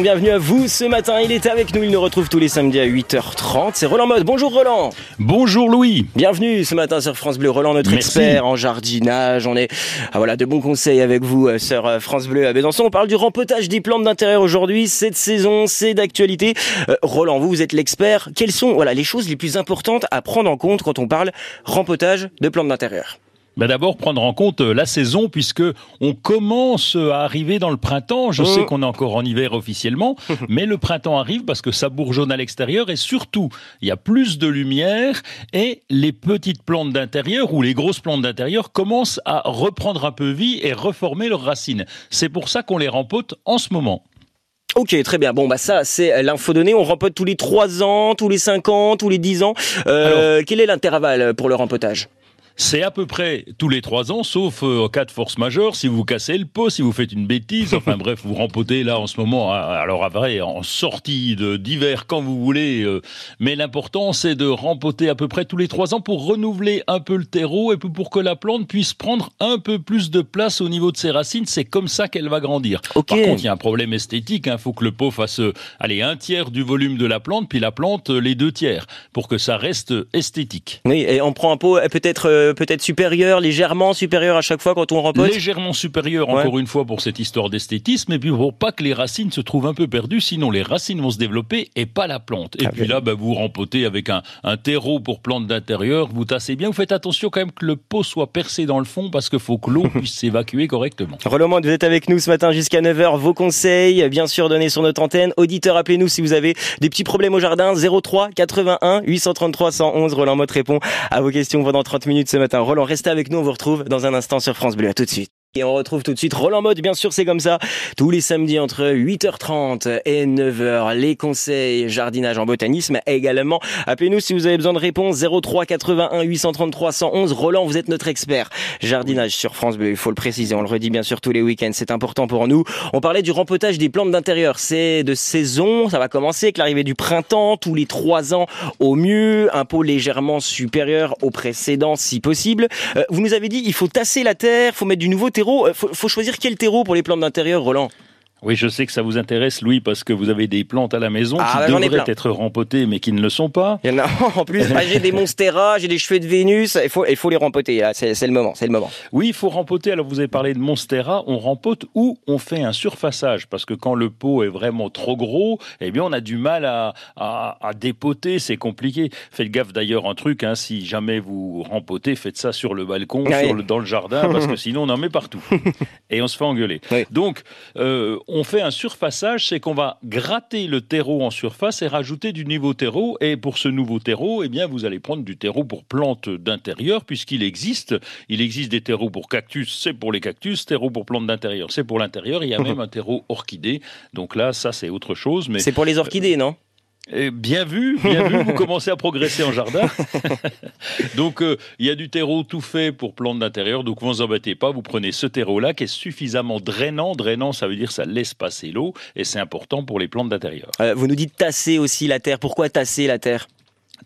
Bienvenue à vous. Ce matin, il est avec nous, il nous retrouve tous les samedis à 8h30, c'est Roland Mode. Bonjour Roland. Bonjour Louis. Bienvenue ce matin sur France Bleu, Roland notre Merci. expert en jardinage, on est ah, voilà de bons conseils avec vous euh, sur euh, France Bleu à Besançon. On parle du rempotage des plantes d'intérieur aujourd'hui, cette saison, c'est d'actualité. Euh, Roland, vous, vous êtes l'expert, quelles sont voilà les choses les plus importantes à prendre en compte quand on parle rempotage de plantes d'intérieur? Bah D'abord prendre en compte euh, la saison puisque on commence à arriver dans le printemps. Je Mmh. sais qu'on est encore en hiver officiellement, mais le printemps arrive parce que ça bourgeonne à l'extérieur et surtout il y a plus de lumière et les petites plantes d'intérieur ou les grosses plantes d'intérieur commencent à reprendre un peu vie et reformer leurs racines. C'est pour ça qu'on les rempote en ce moment. Ok, très bien. Bon, bah ça, c'est l'info donnée. On rempote tous les 3 ans, tous les 5 ans, tous les 10 ans. Euh, quel est l'intervalle pour le rempotage? C'est à peu près tous les trois ans, sauf euh, en cas de force majeure, si vous cassez le pot, si vous faites une bêtise, enfin bref, vous rempotez là en ce moment, alors à vrai, en sortie de- d'hiver quand vous voulez, euh, mais l'important c'est de rempoter à peu près tous les trois ans pour renouveler un peu le terreau et pour que la plante puisse prendre un peu plus de place au niveau de ses racines, c'est comme ça qu'elle va grandir. Ok. Par contre, il y a un problème esthétique, il faut que le pot fasse, euh, allez, un tiers du volume de la plante, puis la plante euh, les deux tiers, pour que ça reste esthétique. Oui, et on prend un pot euh, peut-être euh, peut-être supérieur, légèrement supérieur à chaque fois quand on rempote. légèrement supérieur Ouais. encore une fois pour cette histoire d'esthétisme et puis pour pas que les racines se trouvent un peu perdues sinon les racines vont se développer et pas la plante et Ah, puis là bah, vous rempotez avec un, un terreau pour plante d'intérieur vous tassez bien vous faites attention quand même que le pot soit percé dans le fond parce qu'il faut que l'eau puisse s'évacuer correctement Roland vous êtes avec nous ce matin jusqu'à 9h. Vos conseils, bien sûr, donnés sur notre antenne. Auditeurs, appelez-nous si vous avez des petits problèmes au jardin. 03 81 833 111. Roland Mott répond à vos questions pendant 30 minutes ce matin. Roland, restez avec nous. On vous retrouve dans un instant sur France Bleu. À tout de suite. Et on retrouve tout de suite Roland Mode, bien sûr c'est comme ça, tous les samedis entre 8h30 et 9h, les conseils jardinage en botanisme également. Appelez-nous si vous avez besoin de réponses, 03 81 833 111. Roland, vous êtes notre expert jardinage sur France Bleu, il faut le préciser, on le redit bien sûr tous les week-ends, c'est important pour nous. On parlait du rempotage des plantes d'intérieur, c'est de saison, ça va commencer avec l'arrivée du printemps, tous les 3 ans au mieux, un pot légèrement supérieur au précédent si possible. Euh, vous nous avez dit, il faut tasser la terre, faut mettre du nouveau Euh, faut, faut choisir quel terreau pour les plantes d'intérieur, Roland? Oui je sais que ça vous intéresse Louis parce que vous avez des plantes à la maison Ah, bah, qui ai devraient être rempotées mais qui ne le sont pas Il y en a en plus. J'ai des monstera, j'ai des cheveux de Vénus. Il faut, il faut les rempoter. là. C'est le moment. C'est le moment. Oui, il faut rempoter. Alors, vous avez parlé de Monstera. On rempote ou on fait un surfaçage. Parce que quand le pot est vraiment trop gros, eh bien, on a du mal à, à, à dépoter. C'est compliqué. Faites gaffe d'ailleurs, un truc, hein, si jamais vous rempotez, faites ça sur le balcon, oui. sur le, dans le jardin, parce que sinon, on en met partout. Et on se fait engueuler. Donc, euh, on fait un surfaçage, c'est qu'on va gratter le terreau en surface et rajouter du nouveau terreau. Et pour ce nouveau terreau, eh bien, vous allez prendre du terreau pour plantes d'intérieur, puisqu'il existe. Il existe des terreaux pour cactus, c'est pour les cactus. Terreau pour plantes d'intérieur, c'est pour l'intérieur. Il y a même un terreau orchidée. Donc là, ça, c'est autre chose. Mais C'est pour les orchidées, non? Bien vu, bien vu, vous commencez à progresser en jardin. donc, euh, il y a du terreau tout fait pour plantes d'intérieur, donc vous vous embêtez pas, vous prenez ce terreau-là qui est suffisamment drainant. Drainant, ça veut dire ça laisse passer l'eau, et c'est important pour les plantes d'intérieur. Euh, Vous nous dites tasser aussi la terre. Pourquoi tasser la terre?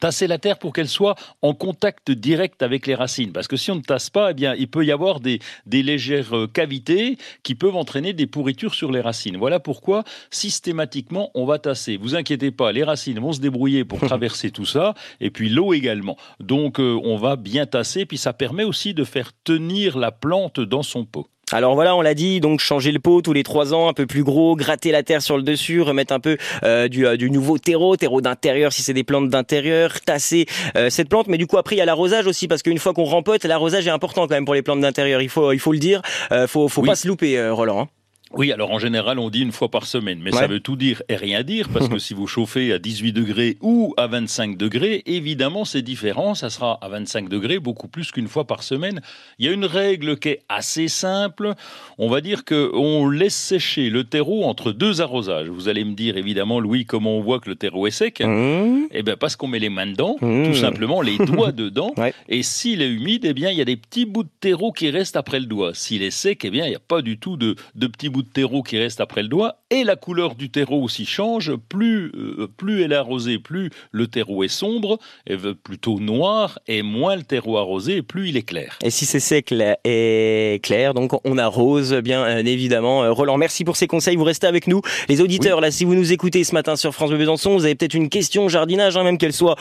Tasser la terre pour qu'elle soit en contact direct avec les racines. Parce que si on ne tasse pas, eh bien, il peut y avoir des, des légères euh, cavités qui peuvent entraîner des pourritures sur les racines. Voilà pourquoi, systématiquement, on va tasser. Vous inquiétez pas, les racines vont se débrouiller pour traverser tout ça, et puis l'eau également. Donc, euh, on va bien tasser, puis ça permet aussi de faire tenir la plante dans son pot. Alors voilà, on l'a dit, donc changer le pot tous les trois ans, un peu plus gros, gratter la terre sur le dessus, remettre un peu euh, du, euh, du nouveau terreau, terreau d'intérieur si c'est des plantes d'intérieur, tasser euh, cette plante. Mais du coup après il y a l'arrosage aussi parce qu'une fois qu'on rempote, l'arrosage est important quand même pour les plantes d'intérieur. Il faut, il faut le dire, euh, faut, faut Oui. pas se louper, euh, Roland. hein. Oui, alors en général, on dit une fois par semaine, mais Ouais. ça veut tout dire et rien dire, parce que si vous chauffez à 18 degrés ou à 25 degrés, évidemment, c'est différent, ça sera à 25 degrés beaucoup plus qu'une fois par semaine. Il y a une règle qui est assez simple, on va dire que on laisse sécher le terreau entre deux arrosages. Vous allez me dire, évidemment, Louis, comment on voit que le terreau est sec Mmh. Eh bien, parce qu'on met les mains dedans, Mmh. tout simplement, les doigts dedans. Ouais. Et s'il est humide, eh bien, il y a des petits bouts de terreau qui restent après le doigt. S'il est sec, eh bien, il n'y a pas du tout de, de petits bouts de terreau qui reste après le doigt, et la couleur du terreau aussi change. Plus, euh, plus elle est arrosée, plus le terreau est sombre, et plutôt noir, et moins le terreau arrosé, plus il est clair. Et si c'est sec et clair, donc on arrose, bien évidemment. Roland, merci pour ces conseils. Vous restez avec nous. Les auditeurs, là, si vous nous écoutez ce matin sur France Bleu Besançon, vous avez peut-être une question jardinage, hein, même qu'elle soit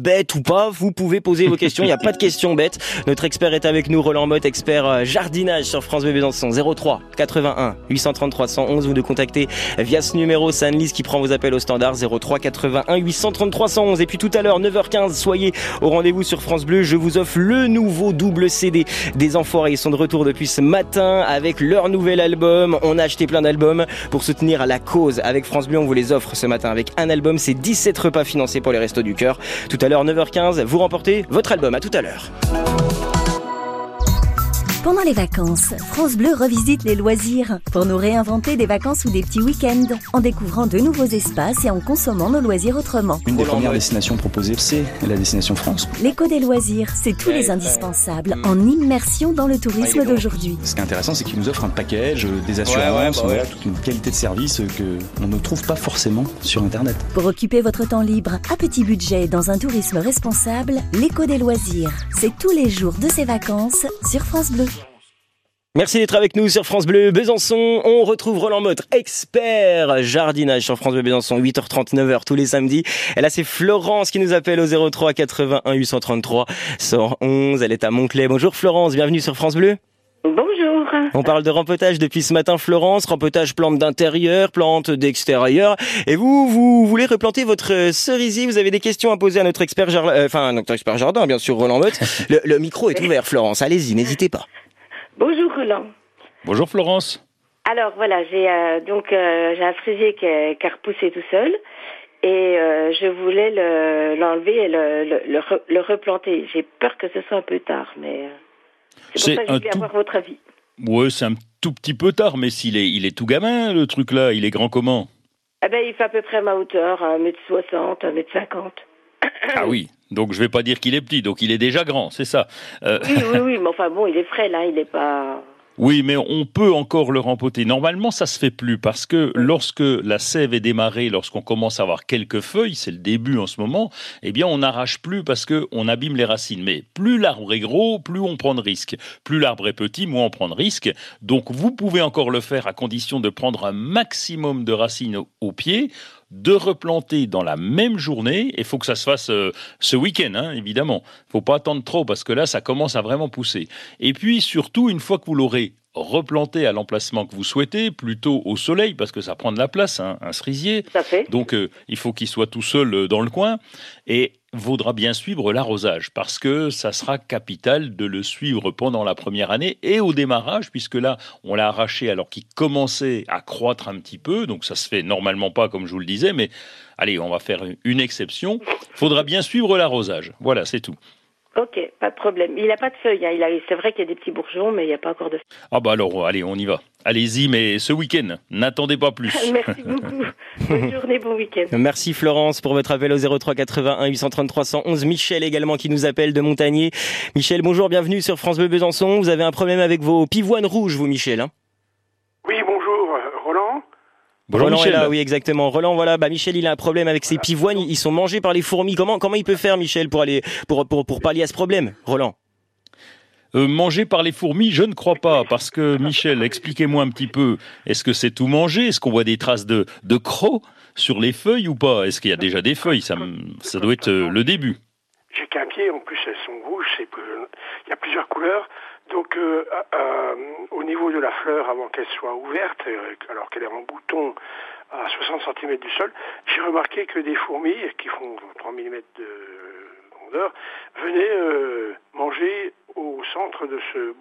bête ou pas, vous pouvez poser vos questions. Il n'y a pas de questions bêtes. Notre expert est avec nous, Roland Mott, expert jardinage sur France Bleu Besançon. 03 81 833 111. Vous nous contactez via ce numéro. C'est Annelise qui prend vos appels au standard 03 81 833 111. Et puis tout à l'heure, 9h15, soyez au rendez-vous sur France Bleu. Je vous offre le nouveau double CD des Enfoirés. Ils sont de retour depuis ce matin avec leur nouvel album. On a acheté plein d'albums pour soutenir la cause. Avec France Bleu, on vous les offre ce matin avec un album. C'est 17 repas financés pour les Restos du Cœur. Tout à l'heure, 9h15, vous remportez votre album. À tout à l'heure. Pendant les vacances, France Bleu revisite les loisirs pour nous réinventer des vacances ou des petits week-ends en découvrant de nouveaux espaces et en consommant nos loisirs autrement. Une des premières destinations proposées, c'est la destination France. L'éco des loisirs, c'est tous les indispensables en immersion dans le tourisme d'aujourd'hui. Ce qui est intéressant, c'est qu'il nous offre un package, euh, des assurances, bah toute une qualité de service que on ne trouve pas forcément sur Internet. Pour occuper votre temps libre à petit budget dans un tourisme responsable, l'éco des loisirs, c'est tous les jours de ses vacances sur France Bleu. Merci d'être avec nous sur France Bleu Besançon. On retrouve Roland Motte, expert jardinage sur France Bleu Besançon, 8h39 tous les samedis. Et là, c'est Florence qui nous appelle au 03 81 833 111. Elle est à Montclair. Bonjour Florence, bienvenue sur France Bleu. Bonjour. On parle de rempotage depuis ce matin, Florence. Rempotage plantes d'intérieur, plantes d'extérieur. Et vous, vous voulez replanter votre cerisier? Vous avez des questions à poser à notre expert, jardin, euh, enfin, notre expert jardin, bien sûr, Roland Motte. Le, le micro est ouvert, Florence. Allez-y, n'hésitez pas. Bonjour Roland. Bonjour Florence. Alors voilà, j'ai euh, donc euh, j'ai un fraisier qui, a repoussé tout seul et euh, je voulais l'enlever et le, le, replanter. J'ai peur que ce soit un peu tard, mais c'est pour ça que je voulais avoir votre avis. Oui, c'est un tout petit peu tard, mais s'il est, il est tout gamin le truc là, il est grand comment? Eh ben, il fait à peu près ma hauteur, 1m60, 1m50. Ah oui, donc je vais pas dire qu'il est petit, donc il est déjà grand, c'est ça. Euh, oui, oui, oui, mais enfin bon, il est frais là, il n'est pas. Oui, mais on peut encore le rempoter. Normalement, ça se fait plus parce que lorsque la sève est démarrée, lorsqu'on commence à avoir quelques feuilles, c'est le début en ce moment, eh bien, on n'arrache plus parce que on abîme les racines. Mais plus l'arbre est gros, plus on prend de risques. Plus l'arbre est petit, moins on prend de risques. Donc, vous pouvez encore le faire à condition de prendre un maximum de racines au pied de replanter dans la même journée. Il faut que ça se fasse euh, ce week-end, hein, évidemment. Il faut pas attendre trop parce que là, ça commence à vraiment pousser. Et puis surtout, une fois que vous l'aurez replanter à l'emplacement que vous souhaitez, plutôt au soleil, parce que ça prend de la place, hein, un cerisier. Donc euh, il faut qu'il soit tout seul euh, dans le coin. Et vaudra bien suivre l'arrosage, parce que ça sera capital de le suivre pendant la première année et au démarrage, puisque là, on l'a arraché alors qu'il commençait à croître un petit peu, donc ça se fait normalement pas comme je vous le disais, mais allez, on va faire une exception. Faudra bien suivre l'arrosage. Voilà, c'est tout. Ok, pas de problème. Il n'a pas de feuilles. Hein. C'est vrai qu'il y a des petits bourgeons, mais il n'y a pas encore de feuilles. Ah bah alors, allez, on y va. Allez-y, mais ce week-end, n'attendez pas plus. Merci beaucoup. Bonne journée, bon week-end. Merci Florence pour votre appel au 03 81 833 111. Michel également qui nous appelle de Montagnier. Michel, bonjour, bienvenue sur France Bleu Besançon. Vous avez un problème avec vos pivoines rouges, vous Michel hein? Roland est là, oui, exactement. Roland, voilà, bah Michel, il a un problème avec ses pivoines, ils sont mangés par les fourmis. Comment, comment il peut faire, Michel, pour aller, pour, pour, pour pallier à ce problème, Roland? Euh, manger par les fourmis, je ne crois pas, parce que Michel, expliquez-moi un petit peu. Est-ce que c'est tout mangé Est-ce qu'on voit des traces de, de crocs sur les feuilles ou pas? Est-ce qu'il y a déjà des feuilles? Ça, ça doit être euh, le début. J'ai qu'un pied, en plus elles sont rouges, il y a plusieurs couleurs. Donc euh, euh, au niveau de la fleur, avant qu'elle soit ouverte, euh, alors qu'elle est en bouton à 60 cm du sol, j'ai remarqué que des fourmis, qui font 3 mm de grandeur, venaient manger au centre de ce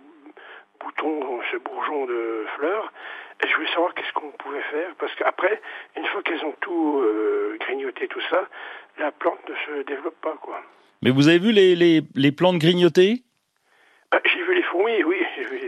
bouton, ce bourgeon de fleurs. Et je voulais savoir qu'est-ce qu'on pouvait faire, parce qu'après, une fois qu'elles ont tout grignoté, tout ça, la plante ne se développe pas. quoi. Mais vous avez vu les, les, les plantes grignotées? j'ai vu les fourmis, oui.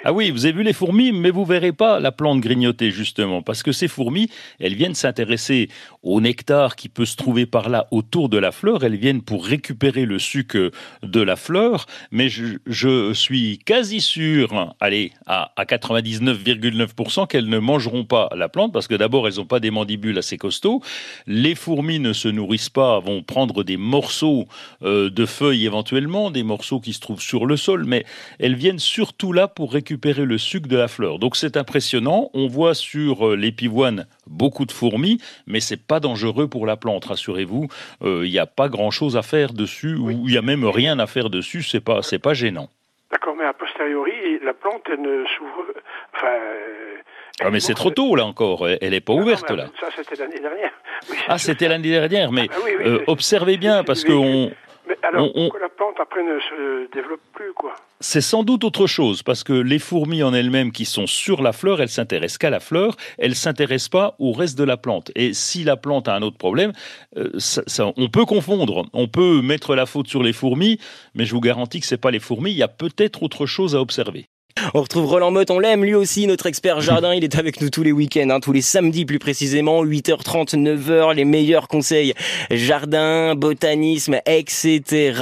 Ah oui, vous avez vu les fourmis, mais vous verrez pas la plante grignoter justement, parce que ces fourmis, elles viennent s'intéresser au nectar qui peut se trouver par là autour de la fleur. Elles viennent pour récupérer le sucre de la fleur, mais je, suis quasi sûr, allez, à, à 99,9% qu'elles ne mangeront pas la plante, parce que d'abord elles n'ont pas des mandibules assez costauds. Les fourmis ne se nourrissent pas, vont prendre des morceaux euh, de feuilles éventuellement, des morceaux qui se trouvent sur le sol, mais elles viennent surtout là pour récupérer le sucre de la fleur. Donc c'est impressionnant. On voit sur euh, les pivoines beaucoup de fourmis, mais c'est pas dangereux pour la plante, rassurez-vous. Euh, il n'y a pas grand-chose à faire dessus, ou il n'y a même rien à faire dessus. C'est pas, c'est pas gênant. D'accord, mais a posteriori, la plante elle ne s'ouvre. Enfin. Ah mais c'est trop tôt là encore, elle n'est pas ouverte là. Ça c'était l'année dernière. ah c'était l'année dernière, mais ah, euh, observez bien parce qu'on alors, que la plante après ne se développe plus, quoi C'est sans doute autre chose, parce que les fourmis en elles-mêmes qui sont sur la fleur, elles s'intéressent qu'à la fleur, elles s'intéressent pas au reste de la plante. Et si la plante a un autre problème, euh, on peut confondre, on peut mettre la faute sur les fourmis, mais je vous garantis que c'est pas les fourmis. Il y a peut-être autre chose à observer. On retrouve Roland Motte, on l'aime lui aussi, notre expert jardin. Il est avec nous tous les week-ends, hein, tous les samedis plus précisément, 8h30, 9h, les meilleurs conseils jardin, botanisme, etc.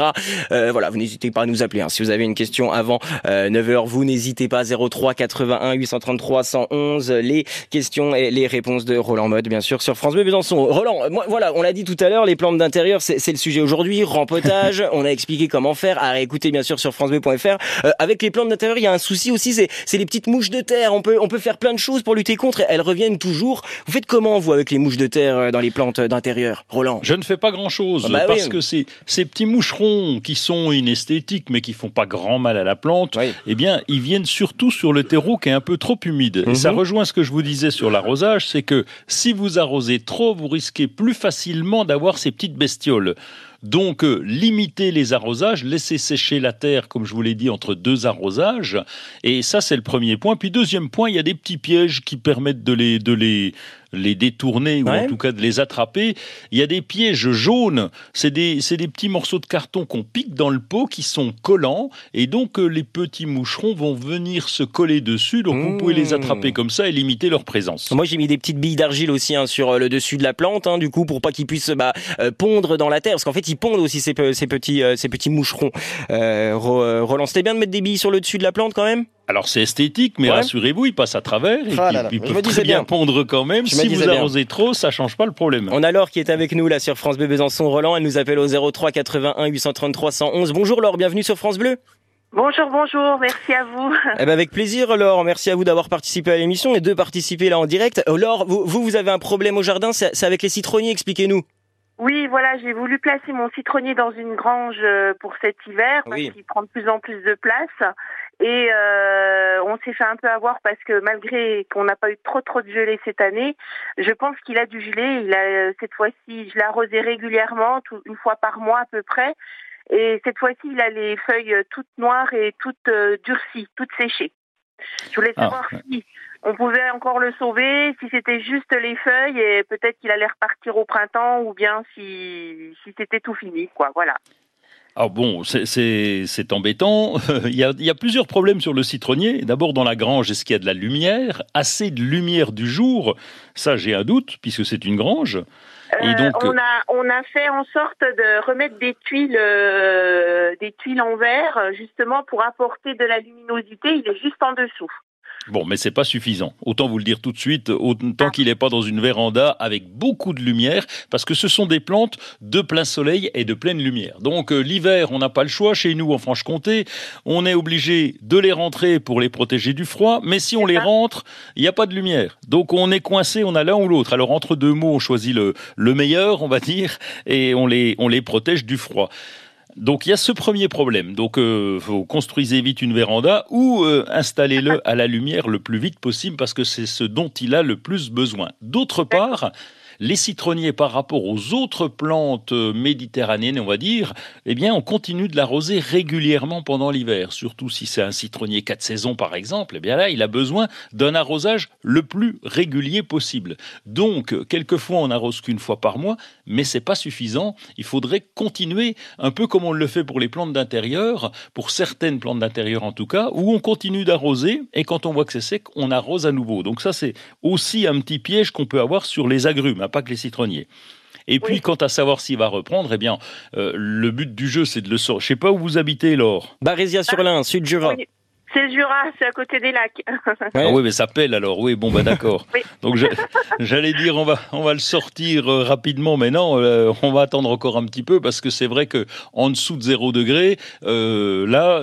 Euh, voilà, vous n'hésitez pas à nous appeler. Hein. Si vous avez une question avant 9h, euh, vous n'hésitez pas. 03 81 833 111. Les questions et les réponses de Roland Motte, bien sûr, sur France Bleu Besançon. Roland, moi, voilà, on l'a dit tout à l'heure, les plantes d'intérieur, c'est le sujet aujourd'hui. Rempotage, on a expliqué comment faire. À réécouter, bien sûr, sur francebleu.fr. Euh, avec les plantes d'intérieur, il y a un souci aussi, c'est les petites mouches de terre. On peut, on peut faire plein de choses pour lutter contre. Elles reviennent toujours. Vous faites comment, vous, avec les mouches de terre euh, dans les plantes d'intérieur, Roland? Je ne fais pas grand-chose, ah bah parce que ces, ces petits moucherons qui sont inesthétiques, mais qui font pas grand mal à la plante, eh bien, ils viennent surtout sur le terreau qui est un peu trop humide. Et ça mhm. rejoint ce que je vous disais sur l'arrosage, c'est que si vous arrosez trop, vous risquez plus facilement d'avoir ces petites bestioles. Donc, euh, limiter les arrosages, laisser sécher la terre, comme je vous l'ai dit, entre deux arrosages. Et ça, c'est le premier point. Puis, deuxième point, il y a des petits pièges qui permettent de les, de les, les détourner ou en tout cas de les attraper. Il y a des pièges jaunes, c'est des, des, petits morceaux de carton qu'on pique dans le pot qui sont collants et donc euh, les petits moucherons vont venir se coller dessus. Donc vous pouvez les mmh. attraper comme ça et limiter leur présence. Moi j'ai mis des petites billes d'argile aussi hein, sur euh, le dessus de la plante, hein, du coup pour pas qu'ils puissent bah, euh, pondre dans la terre, parce qu'en fait ils pondent aussi ces, ces petits, ces petits moucherons. Roland, c'était bien de mettre des billes sur le dessus de la plante quand même? Alors c'est esthétique, mais rassurez-vous, il passe à travers et ah puis, il peut très bien, pondre quand même. si vous arrosez trop, ça change pas le problème. On a Laure qui est avec nous là sur France Bleu Besançon Roland. Elle nous appelle au 03 81 833 111. Bonjour Laure, bienvenue sur France Bleu. Bonjour, bonjour, merci à vous. Eh ben avec plaisir Laure, merci à vous d'avoir participé à l'émission et de participer là en direct. Euh, Laure, vous, vous avez un problème au jardin, c'est avec les citronniers, expliquez-nous. Oui, voilà, j'ai voulu placer mon citronnier dans une grange euh, pour cet hiver parce qu'il prend de plus en plus de place. Et euh, on s'est fait un peu avoir parce que malgré qu'on n'a pas eu trop trop de gelée cette année, je pense qu'il a du gelé. Il a cette fois-ci, je l'ai arrosé régulièrement, une fois par mois à peu près. Et cette fois-ci, il a les feuilles toutes noires et toutes euh, durcies, toutes séchées. Je voulais ah, savoir si on pouvait encore le sauver, si c'était juste les feuilles et peut-être qu'il allait repartir au printemps ou bien si, si c'était tout fini, quoi. Voilà. Alors bon, c'est embêtant. il, y a, il y, a, plusieurs problèmes sur le citronnier. D'abord, dans la grange, est-ce qu'il y a de la lumière? Assez de lumière du jour Ça, j'ai un doute, puisque c'est une grange. Et euh, donc, on, a, on a fait en sorte de remettre des tuiles, euh, des tuiles en verre, justement pour apporter de la luminosité. Il est juste en dessous. Bon, mais c'est pas suffisant. Autant vous le dire tout de suite, autant qu'il n'est pas dans une véranda avec beaucoup de lumière, parce que ce sont des plantes de plein soleil et de pleine lumière. Donc euh, l'hiver, on n'a pas le choix. Chez nous, en Franche-Comté, on est obligé de les rentrer pour les protéger du froid, mais si on les rentre, il n'y a pas de lumière. Donc on est coincé, on a l'un ou l'autre. Alors entre deux mots, on choisit le, le meilleur, on va dire, et on les, on les protège du froid. Donc il y a ce premier problème. Donc euh, vous construisez vite une véranda ou euh, installez-le à la lumière le plus vite possible parce que c'est ce dont il a le plus besoin. D'autre part, les citronniers par rapport aux autres plantes méditerranéennes, on va dire, eh bien, on continue de l'arroser régulièrement pendant l'hiver. Surtout si c'est un citronnier quatre saisons, par exemple, eh bien là, il a besoin d'un arrosage le plus régulier possible. Donc, quelquefois, on arrose qu'une fois par mois, mais c'est pas suffisant. Il faudrait continuer un peu comme on le fait pour les plantes d'intérieur, pour certaines plantes d'intérieur en tout cas, où on continue d'arroser et quand on voit que c'est sec, on arrose à nouveau. Donc ça, c'est aussi un petit piège qu'on peut avoir sur les agrumes, pas que les citronniers. Et puis, quant à savoir s'il va reprendre, eh bien, euh, le but du jeu, c'est de le sortir. Je sais pas où vous habitez, Laure. Barésia-sur-Lin, Sud-Jura. C'est Jura, c'est à côté des lacs. Ah oui, mais ça pèle alors. Oui, bon, bah d'accord. Donc j'allais dire, on va, on va le sortir euh, rapidement, mais non, euh, on va attendre encore un petit peu parce que c'est vrai que en dessous de 0 degré, euh, là,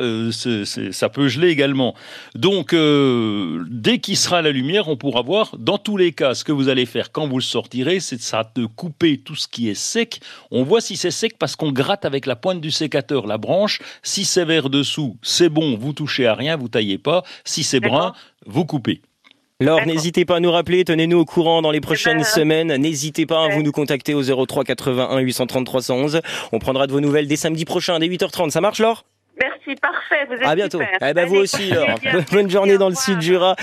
ça peut geler également. Donc, dès qu'il sera à la lumière, on pourra voir. Dans tous les cas, ce que vous allez faire quand vous le sortirez, c'est ça de couper tout ce qui est sec. On voit si c'est sec parce qu'on gratte avec la pointe du sécateur la branche. Si c'est vert dessous, c'est bon, vous touchez à rien vous taillez pas. Si c'est brun, vous coupez. Alors, n'hésitez pas à nous rappeler, tenez-nous au courant dans les prochaines eh ben, semaines. N'hésitez pas à vous nous contacter au 03 81 830 311. On prendra de vos nouvelles dès samedi prochain, dès 8h30. Ça marche, Laure? Merci, parfait. Vous êtes à bientôt. Eh ben, vous aussi, Laure. Bonne journée dans le Sud Jura.